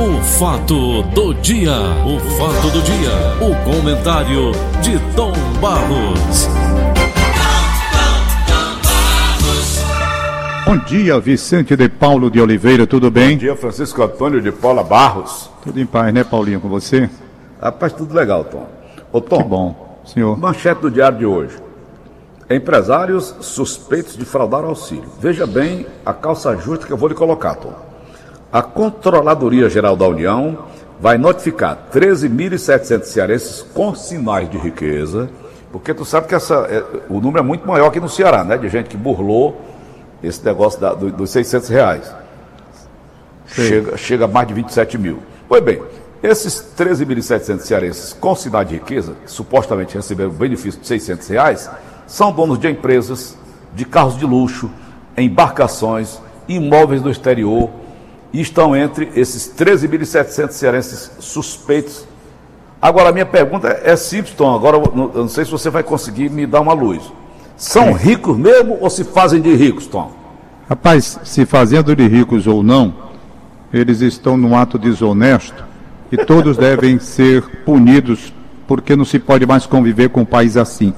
O fato do dia, o fato do dia, o comentário de Tom Barros. Bom dia, Vicente de Paulo de Oliveira, tudo bem? Bom dia, Francisco Antônio de Paula Barros. Tudo em paz, né, Paulinho, com você? Rapaz, tudo legal, Tom. Ô, Tom. Que bom, senhor. Manchete do diário de hoje. Empresários suspeitos de fraudar auxílio. Veja bem a calça justa que eu vou lhe colocar, Tom. A Controladoria Geral da União vai notificar 13.700 cearenses com sinais de riqueza, porque tu sabe que essa, é, o número é muito maior aqui no Ceará, né? De gente que burlou esse negócio da, do, dos 600 reais. Chega, chega a mais de 27 mil. Pois bem, esses 13.700 cearenses com sinais de riqueza, que supostamente receberam benefício de 600 reais, são donos de empresas, de carros de luxo, embarcações, imóveis no exterior e estão entre esses 13.700 cearenses suspeitos. Agora, a minha pergunta é simples, Tom. Agora, eu não sei se você vai conseguir me dar uma luz. São ricos mesmo ou se fazem de ricos, Tom? Rapaz, se fazendo de ricos ou não, eles estão num ato desonesto e todos devem ser punidos porque não se pode mais conviver com um país assim.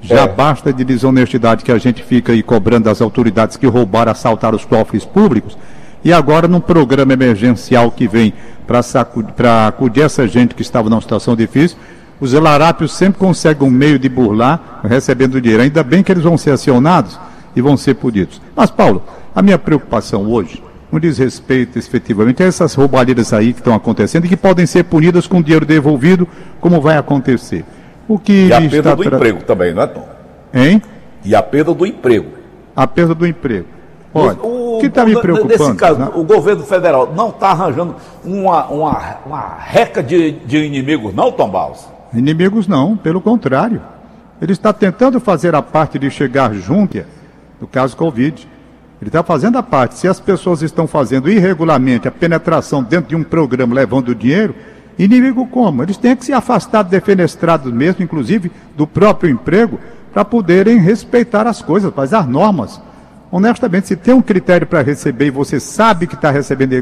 Já é. basta de desonestidade que a gente fica aí cobrando das autoridades que roubaram, assaltaram os cofres públicos. E agora, num programa emergencial que vem para acudir essa gente que estava numa situação difícil, os larápios sempre conseguem um meio de burlar, recebendo dinheiro. Ainda bem que eles vão ser acionados e vão ser punidos. Mas, Paulo, a minha preocupação hoje não diz respeito efetivamente a essas roubalheiras aí que estão acontecendo e que podem ser punidas com dinheiro devolvido, como vai acontecer. O que e a perda do tra... emprego também, não é, Tom? Hein? E a perda do emprego. A perda do emprego. Olha, o, que está me preocupando? Nesse caso, né? o governo federal não está arranjando uma, uma, uma reca de, de inimigos, não, Tom Baus? Inimigos não, pelo contrário. Ele está tentando fazer a parte de chegar junto no caso Covid. Ele está fazendo a parte. Se as pessoas estão fazendo irregularmente a penetração dentro de um programa levando dinheiro, inimigo como? Eles têm que se afastar defenestrados mesmo, inclusive do próprio emprego, para poderem respeitar as coisas, fazer as normas. Honestamente, se tem um critério para receber e você sabe que está recebendo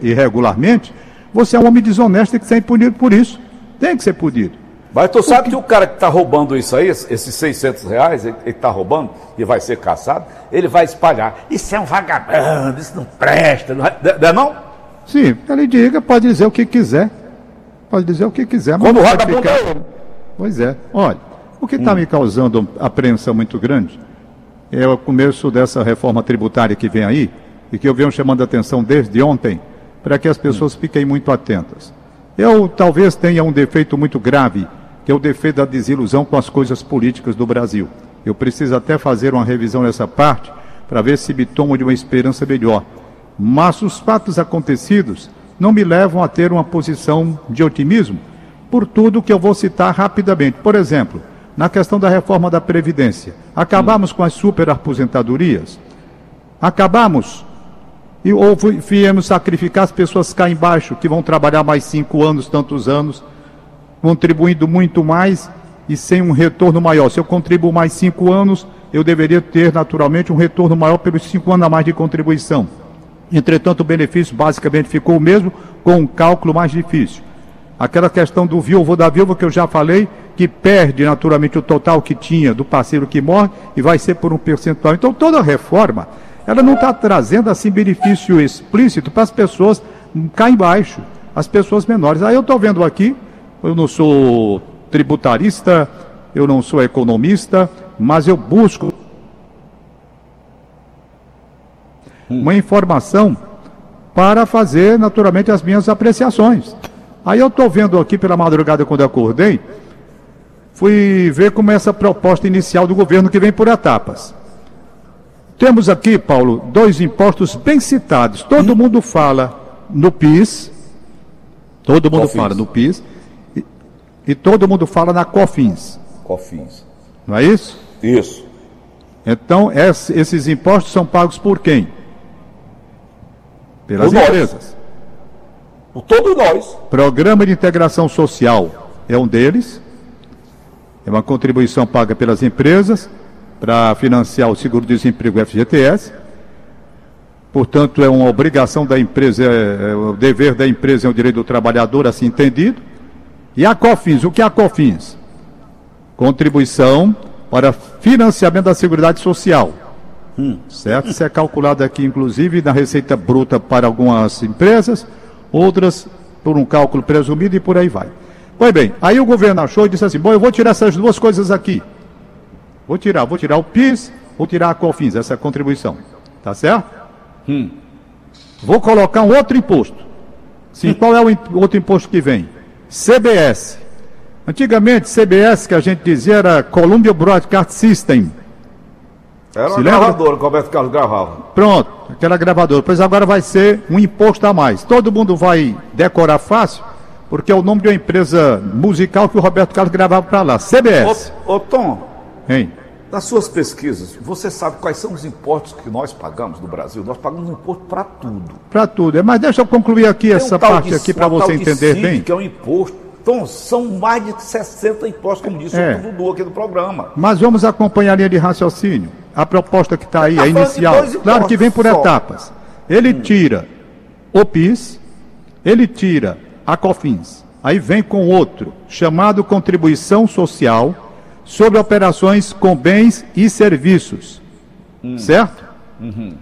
irregularmente, você é um homem desonesto e tem que ser punido por isso. Tem que ser punido. Mas tu sabe que o cara que está roubando isso aí, esses 600 reais, ele está roubando e vai ser caçado, ele vai espalhar. Isso é um vagabundo, isso não presta, não é, não? É não? Sim, ele diga, pode dizer o que quiser. Pode dizer o que quiser. Mas Quando vagabundo ficar... é Pois é. Olha, o que está hum. me causando apreensão muito grande é o começo dessa reforma tributária que vem aí, e que eu venho chamando a atenção desde ontem, para que as pessoas fiquem muito atentas. Eu talvez tenha um defeito muito grave, que é o defeito da desilusão com as coisas políticas do Brasil. Eu preciso até fazer uma revisão nessa parte para ver se me tomo de uma esperança melhor. Mas os fatos acontecidos não me levam a ter uma posição de otimismo por tudo que eu vou citar rapidamente. Por exemplo, na questão da reforma da Previdência, acabamos hum. com as superaposentadorias? Acabamos e, ou viemos sacrificar as pessoas cá embaixo, que vão trabalhar mais cinco anos, tantos anos, contribuindo muito mais e sem um retorno maior. Se eu contribuo mais cinco anos, eu deveria ter naturalmente um retorno maior pelos cinco anos a mais de contribuição. Entretanto, o benefício basicamente ficou o mesmo, com um cálculo mais difícil. Aquela questão do viúvo da viúva que eu já falei, que perde naturalmente o total que tinha do parceiro que morre e vai ser por um percentual. Então, toda reforma ela não está trazendo assim benefício explícito para as pessoas cá embaixo, as pessoas menores. Aí eu estou vendo aqui, eu não sou tributarista, eu não sou economista, mas eu busco uma informação para fazer naturalmente as minhas apreciações. Aí eu estou vendo aqui pela madrugada quando acordei, fui ver como é essa proposta inicial do governo que vem por etapas. Temos aqui, Paulo, dois impostos bem citados. Todo mundo fala no PIS, todo mundo Cofins. fala no PIS, e, e, todo mundo fala na COFINS. COFINS. Não é isso? Isso. Então, esses impostos são pagos por quem? Pelas por empresas. Nós. Por todos nós. Programa de Integração Social é um deles. É uma contribuição paga pelas empresas para financiar o seguro-desemprego FGTS. portanto é uma obrigação da empresa, é, é o dever da empresa é o direito do trabalhador, assim entendido. E a COFINS, o que é a COFINS? Contribuição para financiamento da Seguridade Social. Hum. Certo? Isso é calculado aqui, inclusive, na receita bruta para algumas empresas, outras por um cálculo presumido e por aí vai. Pois bem, aí o governo achou e disse assim: bom, eu vou tirar essas duas coisas aqui. Vou tirar, vou tirar o PIS, vou tirar a COFINS, essa contribuição. Tá certo? Hum. Vou colocar um outro imposto. Sim, hum. qual é o outro imposto que vem? CBS. Antigamente, CBS, que a gente dizia era Columbia Broadcast System. Era uma gravadora que o Roberto Carlos gravava. Pronto, aquela gravadora. Pois agora vai ser um imposto a mais. Todo mundo vai decorar fácil, porque é o nome de uma empresa musical que o Roberto Carlos gravava para lá. CBS. Ô, ô Tom, hein? nas suas pesquisas, você sabe quais são os impostos que nós pagamos no Brasil? Nós pagamos imposto para tudo. Para tudo. É, mas deixa eu concluir aqui Tem essa um parte de, aqui para você entender bem. Que é um imposto então, são mais de 60 impostos, como disse é. o Dudu aqui do programa. Mas vamos acompanhar a linha de raciocínio. A proposta que está aí, tá a inicial. Claro que vem por só. etapas. Ele hum. tira o PIS, ele tira a COFINS. Aí vem com outro, chamado Contribuição Social sobre Operações com Bens e Serviços. Hum. Certo? Uhum.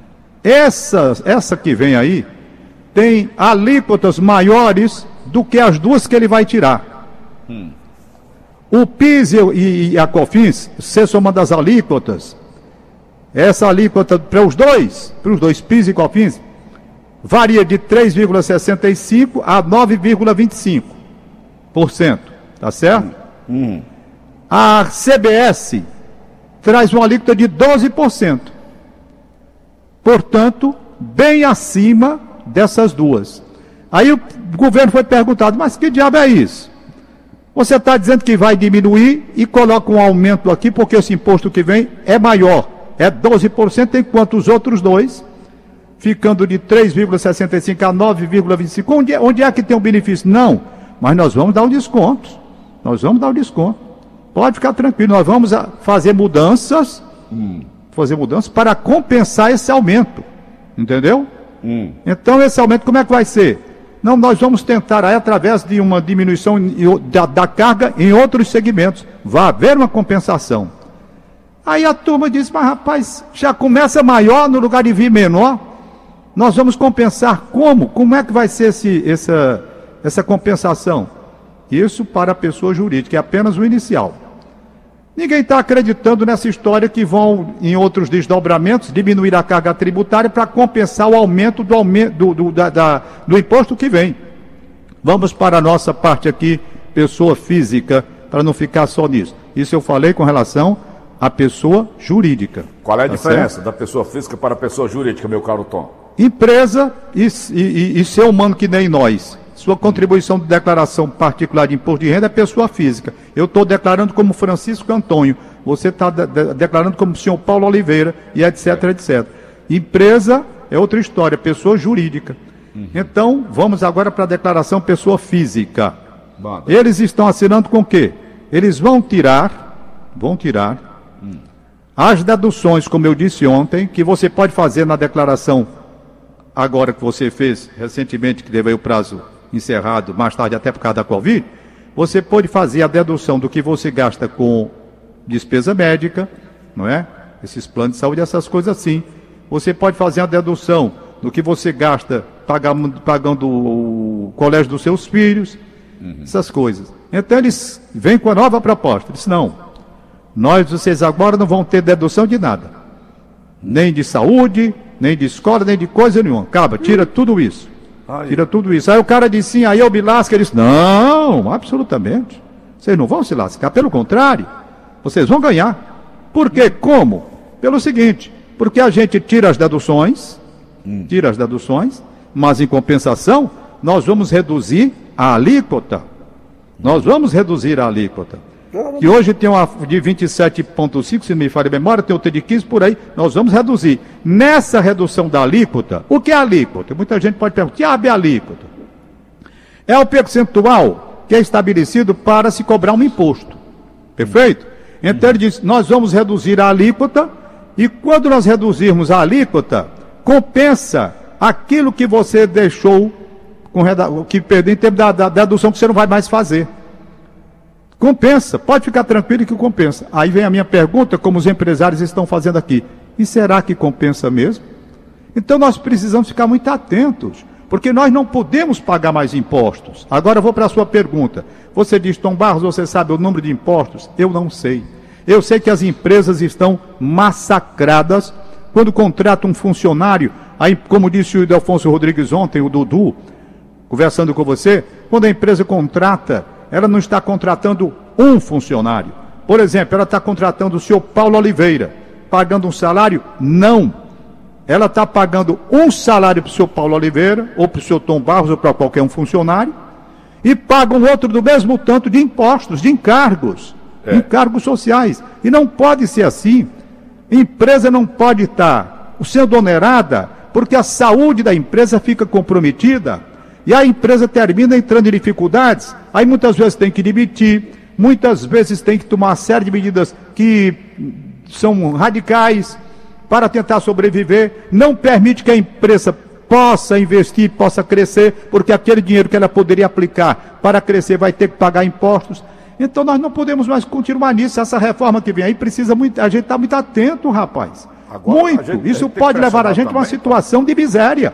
Essa, essa que vem aí tem alíquotas maiores do que as duas que ele vai tirar. Hum. O PIS e, a COFINS, se somando das alíquotas, essa alíquota para os dois, para os dois PIS e COFINS, varia de 3,65% a 9,25%. Tá certo? Hum. A CBS traz uma alíquota de 12%. Portanto, bem acima dessas duas. Aí o governo foi perguntado, mas que diabo é isso? Você está dizendo que vai diminuir e coloca um aumento aqui, porque esse imposto que vem é maior, é 12%, enquanto os outros dois, ficando de 3,65 a 9,25. Onde, é, onde é que tem o um benefício? Não, mas nós vamos dar um desconto. Nós vamos dar um desconto. Pode ficar tranquilo, nós vamos fazer mudanças, hum. fazer mudanças para compensar esse aumento. Entendeu? Hum. Então esse aumento como é que vai ser? Não, nós vamos tentar aí, através de uma diminuição da, da carga em outros segmentos. Vai haver uma compensação. Aí a turma diz, mas rapaz, já começa maior no lugar de vir menor. Nós vamos compensar como? Como é que vai ser esse, essa, essa compensação? Isso para a pessoa jurídica, é apenas o inicial. Ninguém está acreditando nessa história que vão, em outros desdobramentos, diminuir a carga tributária para compensar o aumento do, do, do, da, da, do imposto que vem. Vamos para a nossa parte aqui, pessoa física, para não ficar só nisso. Isso eu falei com relação à pessoa jurídica. Qual é a tá diferença certo? da pessoa física para a pessoa jurídica, meu caro Tom? Empresa e, e, e ser humano que nem nós. Sua contribuição de declaração particular de imposto de renda é pessoa física. Eu estou declarando como Francisco Antônio. Você está de de declarando como senhor Paulo Oliveira e etc, etc. Empresa é outra história, pessoa jurídica. Uhum. Então, vamos agora para a declaração pessoa física. Eles estão assinando com o quê? Eles vão tirar, vão tirar hum. as deduções, como eu disse ontem, que você pode fazer na declaração agora que você fez recentemente, que teve o prazo encerrado mais tarde, até por causa da Covid, você pode fazer a dedução do que você gasta com despesa médica, não é? Esses planos de saúde, essas coisas assim. Você pode fazer a dedução do que você gasta pagando, pagando o colégio dos seus filhos, uhum. essas coisas. Então eles vêm com a nova proposta. Eles não, nós, vocês agora não vão ter dedução de nada. Nem de saúde, nem de escola, nem de coisa nenhuma. Acaba, tira tudo isso. Tira tudo isso. Aí o cara disse sim, aí eu me lasco. Ele disse, não, absolutamente. Vocês não vão se lascar, pelo contrário, vocês vão ganhar. Por quê? Como? Pelo seguinte, porque a gente tira as deduções, hum. tira as deduções, mas em compensação, nós vamos reduzir a alíquota. Nós vamos reduzir a alíquota que hoje tem uma de 27,5, se me falha a memória, tem outra de 15 por aí, nós vamos reduzir. Nessa redução da alíquota, o que é alíquota? Muita gente pode perguntar, que é a alíquota? É o percentual que é estabelecido para se cobrar um imposto. Perfeito? Então ele diz, nós vamos reduzir a alíquota, e quando nós reduzirmos a alíquota, compensa aquilo que você deixou com que perdeu em termos da, da, da dedução que você não vai mais fazer. Compensa, pode ficar tranquilo que compensa. Aí vem a minha pergunta, como os empresários estão fazendo aqui. E será que compensa mesmo? Então nós precisamos ficar muito atentos, porque nós não podemos pagar mais impostos. Agora eu vou para a sua pergunta. Você diz, Tom Barros, você sabe o número de impostos? Eu não sei. Eu sei que as empresas estão massacradas quando contratam um funcionário, aí, como disse o Delfonso Rodrigues ontem, o Dudu, conversando com você, quando a empresa contrata ela não está contratando um funcionário. Por exemplo, ela está contratando o senhor Paulo Oliveira, pagando um salário? Não. Ela está pagando um salário para o senhor Paulo Oliveira, ou para o senhor Tom Barros, ou para qualquer um funcionário, e paga um outro do mesmo tanto de impostos, de encargos, é. encargos sociais. E não pode ser assim. Empresa não pode estar sendo onerada porque a saúde da empresa fica comprometida e a empresa termina entrando em dificuldades, aí muitas vezes tem que demitir, muitas vezes tem que tomar uma série de medidas que são radicais para tentar sobreviver, não permite que a empresa possa investir, possa crescer, porque aquele dinheiro que ela poderia aplicar para crescer vai ter que pagar impostos. Então nós não podemos mais continuar nisso. Essa reforma que vem aí precisa muito, a gente está muito atento, rapaz. Agora, muito. Gente, Isso pode levar a gente a uma situação de miséria.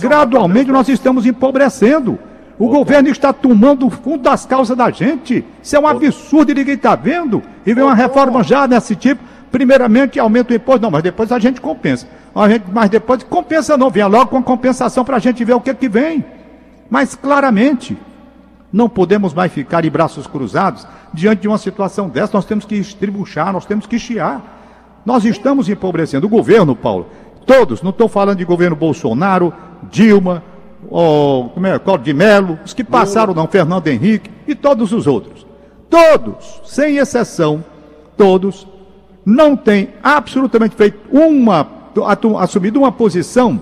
Gradualmente nós estamos empobrecendo. O governo está tomando o fundo das causas da gente. Isso é um absurdo e ninguém está vendo. E vem uma reforma já desse tipo. Primeiramente aumenta o imposto, não, mas depois a gente compensa. A gente, mas depois compensa não, venha logo com a compensação para a gente ver o que, que vem. Mas claramente, não podemos mais ficar de braços cruzados diante de uma situação dessa. Nós temos que estribuchar, nós temos que chiar. Nós estamos empobrecendo. O governo, Paulo, Todos, não estou falando de governo Bolsonaro, Dilma, ou, como é, Cláudio de Mello, os que passaram não, Fernando Henrique e todos os outros. Todos, sem exceção, todos, não têm absolutamente feito uma, assumido uma posição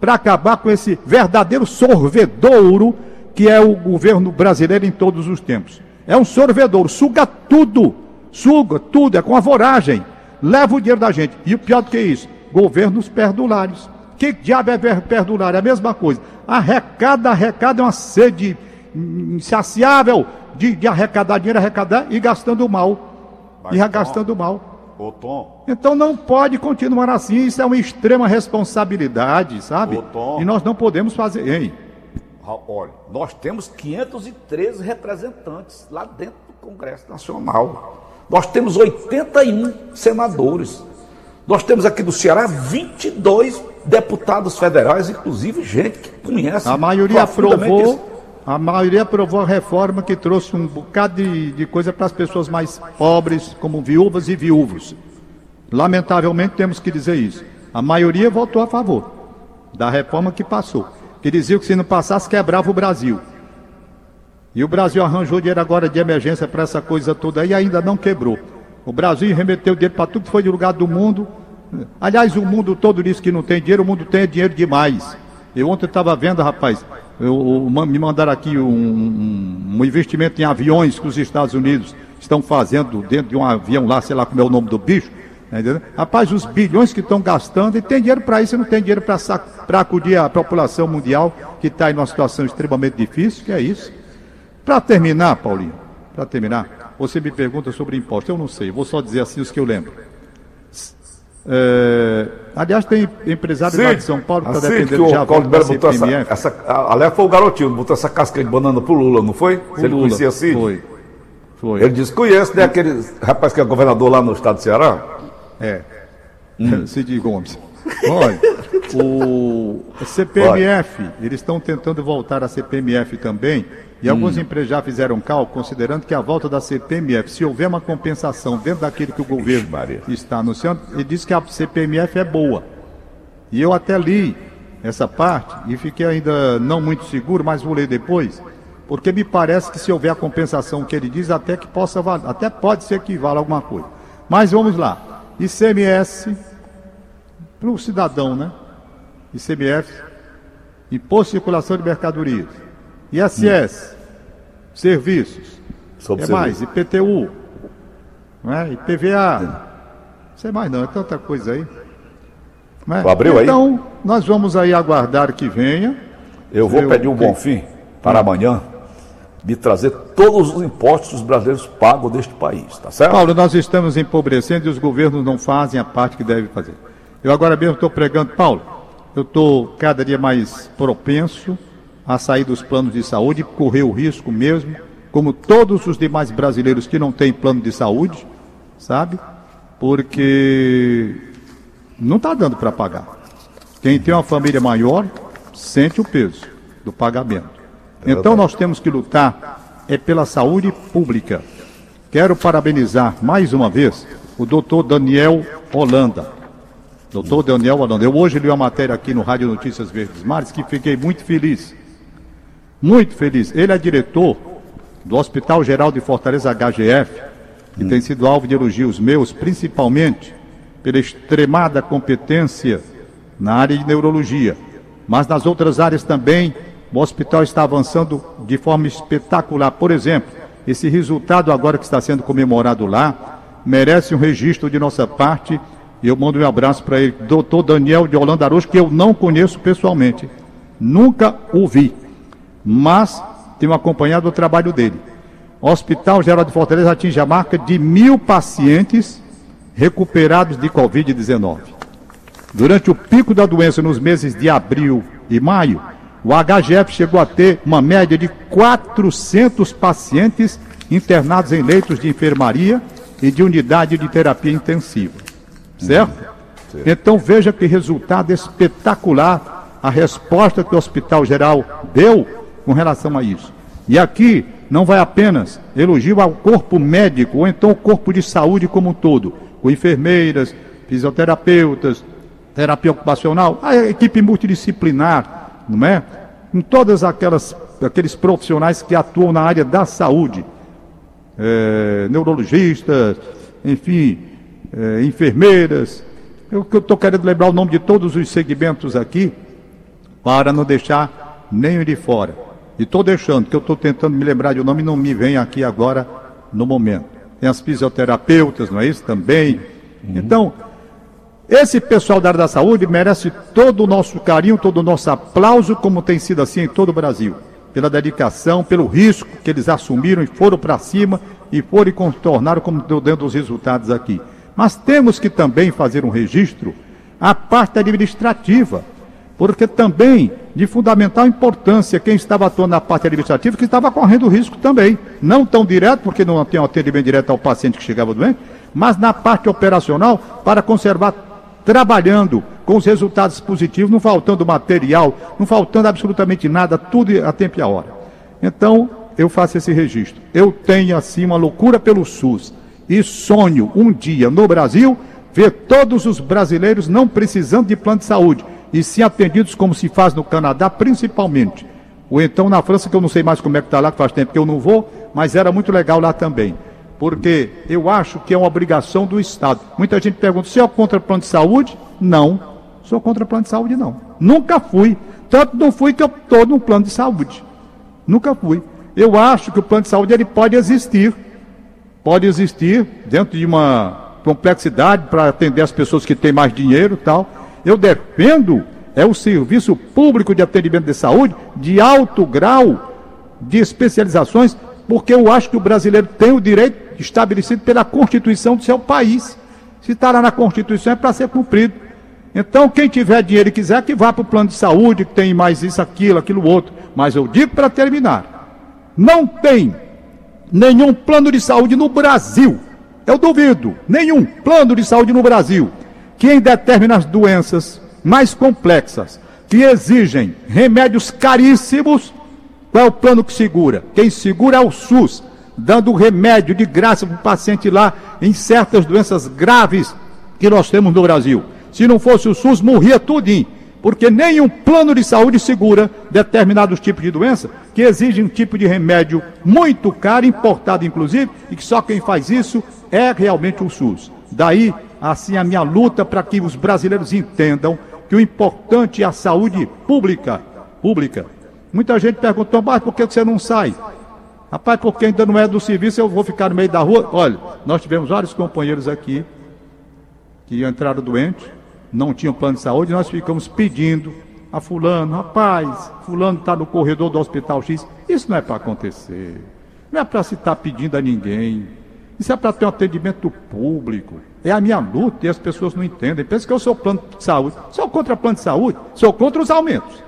para acabar com esse verdadeiro sorvedouro que é o governo brasileiro em todos os tempos. É um sorvedouro, suga tudo, suga tudo, é com a voragem, leva o dinheiro da gente. E o pior do que isso, governos perdulários. Que diabo é perdulário? É a mesma coisa. Arrecada, arrecada é uma sede insaciável de, de arrecadar dinheiro, arrecadar e gastando mal. Mas, e gastando mal. Ô, Tom. Então não pode continuar assim, isso é uma extrema responsabilidade, sabe? Ô, Tom. E nós não podemos fazer. Hein? Olha, nós temos 513 representantes lá dentro do Congresso Nacional. Nós temos 81 senadores. Nós temos aqui do Ceará 22 deputados federais, inclusive gente que conhece. A maioria aprovou. Isso. A maioria aprovou a reforma que trouxe um bocado de, de coisa para as pessoas mais pobres, como viúvas e viúvos. Lamentavelmente temos que dizer isso. A maioria votou a favor da reforma que passou. Que dizia que se não passasse, quebrava o Brasil. E o Brasil arranjou dinheiro agora de emergência para essa coisa toda e ainda não quebrou. O Brasil remeteu dinheiro para tudo que foi de lugar do mundo. Aliás, o mundo todo diz que não tem dinheiro, o mundo tem dinheiro demais. Eu ontem estava vendo, rapaz, eu, eu, me mandaram aqui um, um, um, investimento em aviões que os Estados Unidos estão fazendo dentro de um avião lá, sei lá como é o nome do bicho. Tá entendeu? Rapaz, os bilhões que estão gastando, e tem dinheiro para isso não tem dinheiro para acudir a população mundial que está em uma situação extremamente difícil, que é isso. Para terminar, Paulinho, para terminar, você me pergunta sobre imposto. Eu não sei, vou só dizer assim os que eu lembro. É, aliás, tem empresário lá de São Paulo que está dependendo de Paulo da botou essa, essa, Aliás, foi o garotinho, botou essa casca de banana pro Lula, não foi? O Se ele Lula, conhecia assim? Foi. foi. Ele disse, conhece, né? Aquele rapaz que é governador lá no estado do Ceará? É. Hum. Cid Gomes. Olha, o CPMF, eles estão tentando voltar a CPMF também, e hum. algumas empresas já fizeram cálculo, considerando que a volta da CPMF, se houver uma compensação dentro daquilo que o governo está anunciando, ele diz que a CPMF é boa. E eu até li essa parte e fiquei ainda não muito seguro, mas vou ler depois, porque me parece que se houver a compensação que ele diz, até que possa até pode ser que valha alguma coisa. Mas vamos lá. ICMS para o cidadão, né? ICMS, Imposto de Circulação de Mercadorias. ISS, serviços. Sobre é mais, IPTU, não é? IPVA. Não sei mais não, é tanta coisa aí. É? Abriu aí? Então, nós vamos aí aguardar que venha. Eu vou pedir um bom fim para amanhã de trazer todos os impostos que os brasileiros pagam deste país, tá certo? Paulo, nós estamos empobrecendo e os governos não fazem a parte que devem fazer. Eu agora mesmo estou pregando, Paulo, eu estou cada dia mais propenso a sair dos planos de saúde, correr o risco mesmo, como todos os demais brasileiros que não têm plano de saúde, sabe? Porque não está dando para pagar. Quem tem uma família maior sente o peso do pagamento. Então nós temos que lutar é pela saúde pública. Quero parabenizar mais uma vez o doutor Daniel Holanda. Doutor Daniel Holanda. Eu hoje li uma matéria aqui no Rádio Notícias Verdes Mares que fiquei muito feliz. Muito feliz. Ele é diretor do Hospital Geral de Fortaleza HGF, que tem sido alvo de elogios meus, principalmente pela extremada competência na área de neurologia. Mas nas outras áreas também, o hospital está avançando de forma espetacular. Por exemplo, esse resultado agora que está sendo comemorado lá merece um registro de nossa parte. E eu mando um abraço para ele, doutor Daniel de Holanda Araújo, que eu não conheço pessoalmente. Nunca o vi mas tenho acompanhado o trabalho dele. O Hospital Geral de Fortaleza atinge a marca de mil pacientes recuperados de Covid-19. Durante o pico da doença nos meses de abril e maio, o HGF chegou a ter uma média de 400 pacientes internados em leitos de enfermaria e de unidade de terapia intensiva. Certo? Então veja que resultado espetacular a resposta que o Hospital Geral deu com relação a isso. E aqui não vai apenas elogio ao corpo médico ou então o corpo de saúde como um todo, com enfermeiras, fisioterapeutas, terapia ocupacional, a equipe multidisciplinar, não é? Com todas aquelas aqueles profissionais que atuam na área da saúde, eh, neurologistas, enfim, eh, enfermeiras. Eu estou querendo lembrar o nome de todos os segmentos aqui, para não deixar nenhum de fora. E estou deixando, que eu estou tentando me lembrar de um nome e não me vem aqui agora no momento. Tem as fisioterapeutas, não é isso? Também. Então, esse pessoal da área da saúde merece todo o nosso carinho, todo o nosso aplauso, como tem sido assim em todo o Brasil. Pela dedicação, pelo risco que eles assumiram e foram para cima e foram e contornaram, como deu dentro dos resultados aqui. Mas temos que também fazer um registro a parte administrativa, porque também de fundamental importância quem estava atuando na parte administrativa que estava correndo risco também, não tão direto, porque não tem um atendimento direto ao paciente que chegava doente, mas na parte operacional para conservar trabalhando com os resultados positivos, não faltando material, não faltando absolutamente nada, tudo a tempo e a hora. Então, eu faço esse registro. Eu tenho assim uma loucura pelo SUS e sonho um dia no Brasil ver todos os brasileiros não precisando de plano de saúde e sim atendidos como se faz no Canadá, principalmente. Ou então na França, que eu não sei mais como é que está lá, que faz tempo que eu não vou, mas era muito legal lá também. Porque eu acho que é uma obrigação do Estado. Muita gente pergunta, você é contra plano de saúde? Não, sou contra plano de saúde não. Nunca fui. Tanto não fui que eu estou no plano de saúde. Nunca fui. Eu acho que o plano de saúde ele pode existir. Pode existir dentro de uma complexidade para atender as pessoas que têm mais dinheiro e tal. Eu defendo é o serviço público de atendimento de saúde de alto grau de especializações, porque eu acho que o brasileiro tem o direito estabelecido pela Constituição do seu país. Se está lá na Constituição é para ser cumprido. Então, quem tiver dinheiro e quiser, que vá para o plano de saúde, que tem mais isso, aquilo, aquilo outro. Mas eu digo para terminar: não tem nenhum plano de saúde no Brasil. Eu duvido, nenhum plano de saúde no Brasil que em determinadas doenças mais complexas, que exigem remédios caríssimos, qual é o plano que segura? Quem segura é o SUS, dando remédio de graça para o paciente lá em certas doenças graves que nós temos no Brasil. Se não fosse o SUS, morria tudinho, porque nenhum plano de saúde segura determinados tipos de doença que exigem um tipo de remédio muito caro, importado inclusive, e que só quem faz isso é realmente o SUS. Daí, assim, a minha luta para que os brasileiros entendam que o importante é a saúde pública. Pública. Muita gente perguntou, mas por que você não sai? Rapaz, porque ainda não é do serviço, eu vou ficar no meio da rua. Olha, nós tivemos vários companheiros aqui que entraram doentes, não tinham plano de saúde, nós ficamos pedindo a fulano, rapaz, fulano está no corredor do hospital X. Isso não é para acontecer. Não é para se estar tá pedindo a ninguém. Isso é para ter um atendimento público. É a minha luta e as pessoas não entendem. Pensam que eu sou plano de saúde. Sou contra plano de saúde, sou contra os aumentos.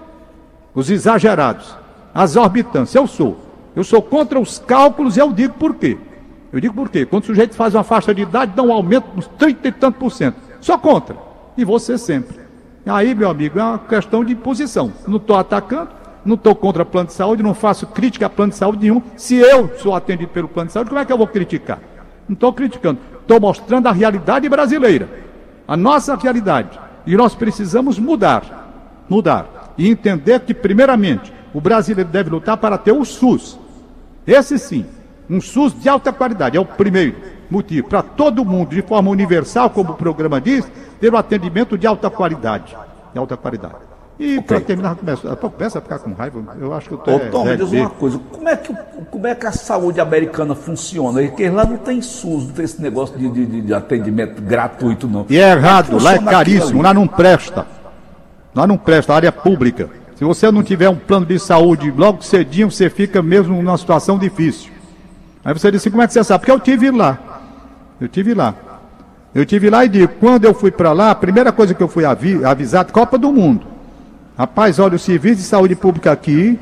Os exagerados, as exorbitantes, eu sou. Eu sou contra os cálculos e eu digo por quê. Eu digo por quê? Quando o sujeito faz uma faixa de idade, dá um aumento uns 30 e tanto por cento. Só contra. E você sempre. Aí, meu amigo, é uma questão de posição. Não estou atacando, não estou contra plano de saúde, não faço crítica a plano de saúde nenhum. Se eu sou atendido pelo plano de saúde, como é que eu vou criticar? Não estou criticando. Estou mostrando a realidade brasileira. A nossa realidade. E nós precisamos mudar. Mudar. E entender que, primeiramente, o brasileiro deve lutar para ter o SUS. Esse sim. Um SUS de alta qualidade. É o primeiro motivo. Para todo mundo, de forma universal, como o programa diz, ter um atendimento de alta qualidade. De alta qualidade. E okay. para terminar, começa, começa a ficar com raiva. Eu acho que eu estou. Ô, Tom, me diz uma coisa: como é, que, como é que a saúde americana funciona? Porque lá não tem SUS, não tem esse negócio de, de, de atendimento gratuito, não. E é errado, é lá é caríssimo, lá não presta. Lá não presta, área é pública. Se você não tiver um plano de saúde logo cedinho, você fica mesmo numa situação difícil. Aí você disse: como é que você sabe? Porque eu tive lá. Eu tive lá. Eu tive lá e digo, quando eu fui para lá, a primeira coisa que eu fui avi avisado, Copa do Mundo. Rapaz, olha, o serviço de saúde pública aqui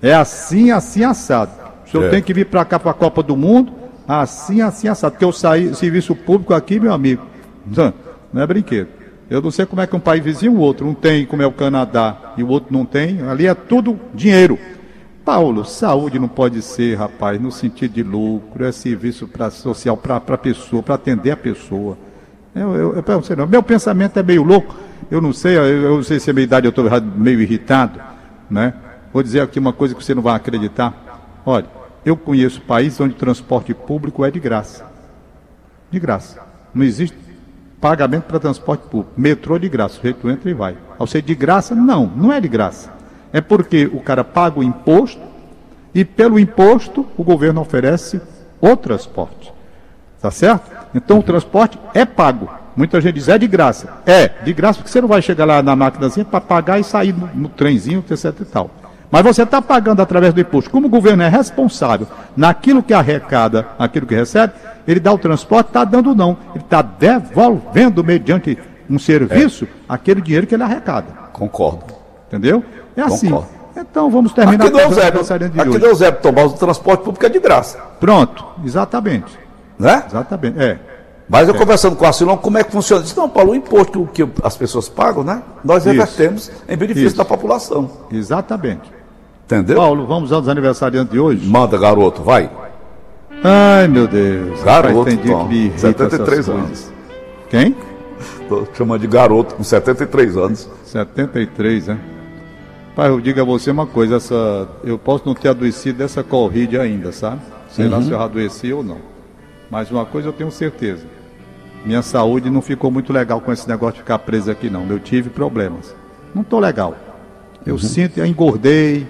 é assim, assim, assado. O senhor é. tem que vir para cá para a Copa do Mundo, assim, assim, assado. Porque eu saí, serviço público aqui, meu amigo, não é brinquedo. Eu não sei como é que um país vizinho o outro, um tem como é o Canadá e o outro não tem. Ali é tudo dinheiro. Paulo, saúde não pode ser, rapaz, no sentido de lucro, é serviço pra, social para a pessoa, para atender a pessoa. Eu, eu, eu, eu não, meu pensamento é meio louco, eu não sei, eu, não sei se a minha idade eu estou meio irritado, né? Vou dizer aqui uma coisa que você não vai acreditar. Olha, eu conheço países onde o transporte público é de graça. De graça. Não existe pagamento para transporte público. Metrô de graça, o sujeito entra e vai. Ao ser de graça, não, não é de graça. É porque o cara paga o imposto e pelo imposto o governo oferece o transporte. Tá certo? Então o transporte é pago. Muita gente diz, é de graça. É, de graça porque você não vai chegar lá na máquinazinha para pagar e sair no, no trenzinho, etc e tal. Mas você está pagando através do imposto. Como o governo é responsável naquilo que arrecada, naquilo que recebe, ele dá o transporte, está dando não. Ele está devolvendo mediante um serviço é. aquele dinheiro que ele arrecada. Concordo. Entendeu? É assim. Concordo. Então vamos terminar aqui do Eusébio, de aqui do Eusébio Tomás, o transporte público é de graça. Pronto, exatamente. Né? Exatamente, é. Mas eu é. conversando com a Silão, como é que funciona? Disse, não, Paulo, o imposto que as pessoas pagam, né? Nós revertemos em benefício Isso. da população. Exatamente. Entendeu? Paulo, vamos aos aniversariantes de hoje? Manda, garoto, vai. Ai, meu Deus. Garoto, tem Tom, que 73 anos. Quem? Estou chamando de garoto com 73 anos. 73, né? Pai, eu digo a você uma coisa, essa, eu posso não ter adoecido dessa Covid ainda, sabe? Sei uhum. lá se eu adoeci ou não. Mas uma coisa eu tenho certeza. Minha saúde não ficou muito legal com esse negócio de ficar preso aqui, não. Eu tive problemas. Não estou legal. Eu uhum. sinto, eu engordei,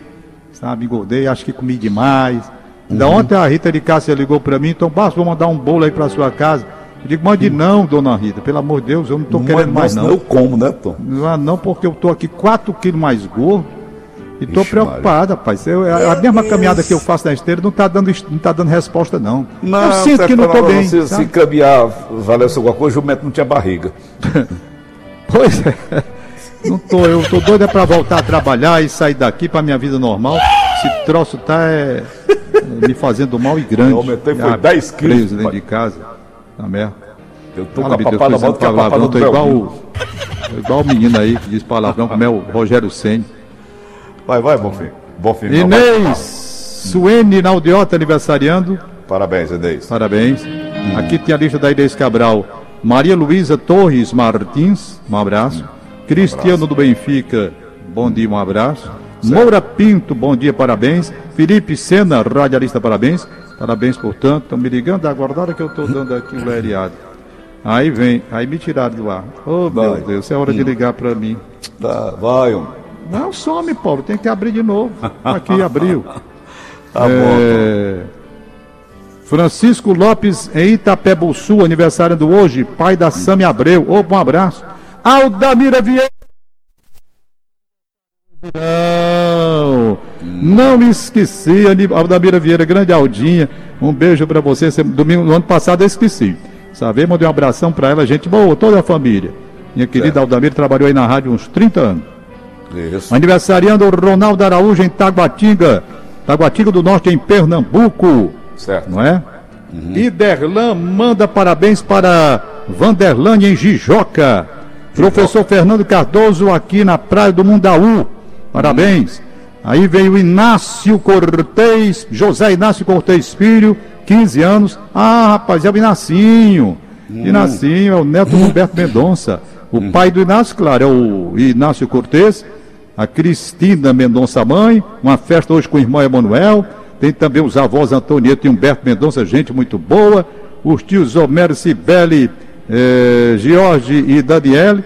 sabe? Engordei, acho que comi demais. Ainda uhum. ontem a Rita de Cássia ligou para mim, então basta, vou mandar um bolo aí para sua casa. Eu digo, mande uhum. não, dona Rita, pelo amor de Deus, eu não estou querendo mais não. Eu como, né, Tom? Não, não, porque eu estou aqui 4 quilos mais gordo. E estou preocupado, rapaz. Eu, a, a mesma caminhada que eu faço na esteira não está dando, não tá dando resposta, não. não eu sinto que não estou bem. Se, se caminhar valesse alguma coisa, o jumento não tinha barriga. pois é. Não tô, eu estou doido é para voltar a trabalhar e sair daqui para minha vida normal. Esse troço tá é, me fazendo mal e grande. Eu aumentei foi 10 quilos. Preso dentro de casa. Tá merda. Eu tô Fala, com a papada a papada tô igual, igual o menino aí que diz palavrão, como é o Rogério Senni. Vai, vai, Bonfim. Bonfim Inês Suene Naldiota aniversariando. Parabéns, Inês. Parabéns. Hum. Aqui tem a lista da Inês Cabral. Maria Luísa Torres Martins, um abraço. Hum. Cristiano um abraço. do Benfica, bom dia, um abraço. Certo. Moura Pinto, bom dia, parabéns. Felipe Sena, radialista, parabéns. Parabéns, portanto. Estão me ligando hora que eu estou dando aqui o lereado. Aí vem, aí me tiraram do ar. Oh, meu Deus, é hora hum. de ligar para mim. Tá, vai, homem. Não some, Paulo, tem que abrir de novo. Aqui abriu. tá é... bom. Francisco Lopes em Sul, aniversário do hoje, pai da Sami Abreu. Opa, um abraço. Aldamira Vieira. Não, não me esqueci, Aldamira Vieira, grande Aldinha. Um beijo para você. Domingo, no ano passado eu esqueci. Sabe? Mandei um abração para ela, gente boa, toda a família. Minha querida Aldamira trabalhou aí na rádio uns 30 anos. Isso. Aniversariando Ronaldo Araújo em Taguatinga. Taguatinga do Norte em Pernambuco. Certo. Não é? Uhum. E Derlan manda parabéns para Vanderlane em Jijoca. Professor Fernando Cardoso aqui na Praia do Mundaú. Parabéns. Uhum. Aí veio o Inácio Cortez, José Inácio Cortez Filho, 15 anos. Ah, rapaz, é o Inacinho. Uhum. Inacinho é o neto do Roberto Mendonça. O uhum. pai do Inácio, claro, é o Inácio Cortez. A Cristina Mendonça mãe. Uma festa hoje com o irmão Emanuel. Tem também os avós Antonieta e Humberto Mendonça, gente muito boa. Os tios Homero Cibele, eh, Jorge e Daniele,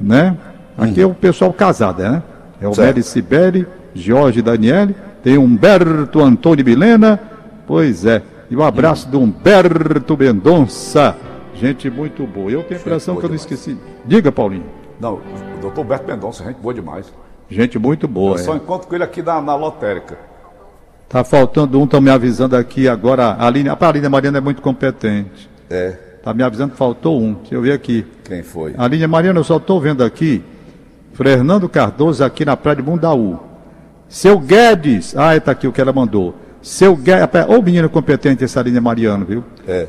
né? Aqui é o pessoal casado, né? É Homero Cibele, Jorge e Daniele. Tem Humberto Antônio Milena. Pois é. E um abraço do Humberto Mendonça. Gente muito boa. Eu tenho a impressão que eu não esqueci. Diga, Paulinho. Não, o doutor Humberto Mendonça, gente boa demais. Gente muito boa. Eu é. só encontro com ele aqui na, na lotérica. Tá faltando um, estão me avisando aqui agora. A Aline, a Aline Mariana é muito competente. É. Tá me avisando que faltou um. Deixa eu ver aqui. Quem foi? A Aline Mariana, eu só estou vendo aqui. Fernando Cardoso aqui na praia de Mundaú. Seu Guedes. Ah, está aqui o que ela mandou. Seu Guedes. Ô menino competente essa Aline Mariana, viu? É.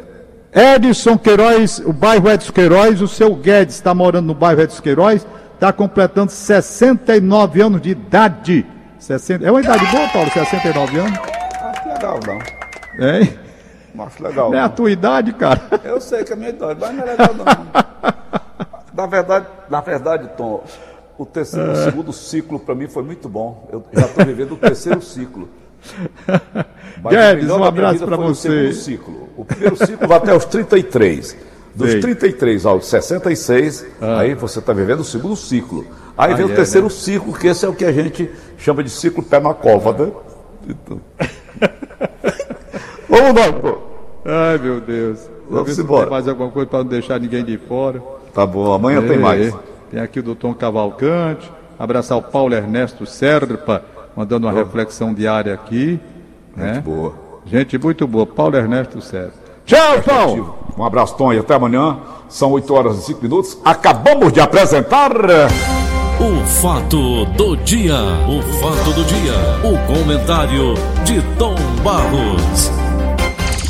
Edson Queiroz, o bairro Edson Queiroz, o seu Guedes está morando no bairro Edson Queiroz, está completando 69 anos de idade. 60... É uma idade boa, Paulo, 69 anos? Acho legal, não. É? Não acho legal. Não é a tua idade, cara. Eu sei que é a minha idade, mas não é legal, não. na, verdade, na verdade, Tom, o terceiro, é. o segundo ciclo para mim foi muito bom. Eu já estou vivendo o terceiro ciclo. Mas Guedes, um abraço para você. O, ciclo. o primeiro ciclo vai até os 33. Dos Sei. 33 aos 66, ah. aí você está vivendo o segundo ciclo. Aí, vem o é, terceiro né? ciclo, que esse é o que a gente chama de ciclo pé na cova, né? Então... Vamos lá, pô. Ai, meu Deus. Vamos embora. Tem mais alguma coisa para não deixar ninguém de fora. Tá bom, amanhã tem mais. Tem aqui o doutor Cavalcante. Abraçar o Paulo Ernesto Serpa, mandando uma oh. reflexão diária aqui. Gente né? boa. Gente muito boa. Paulo Ernesto Serpa. Tchau, Tom! Um abraço, Tom, e até amanhã. São 8 horas e 5 minutos. Acabamos de apresentar. O fato do dia. O fato do dia. O comentário de Tom Barros.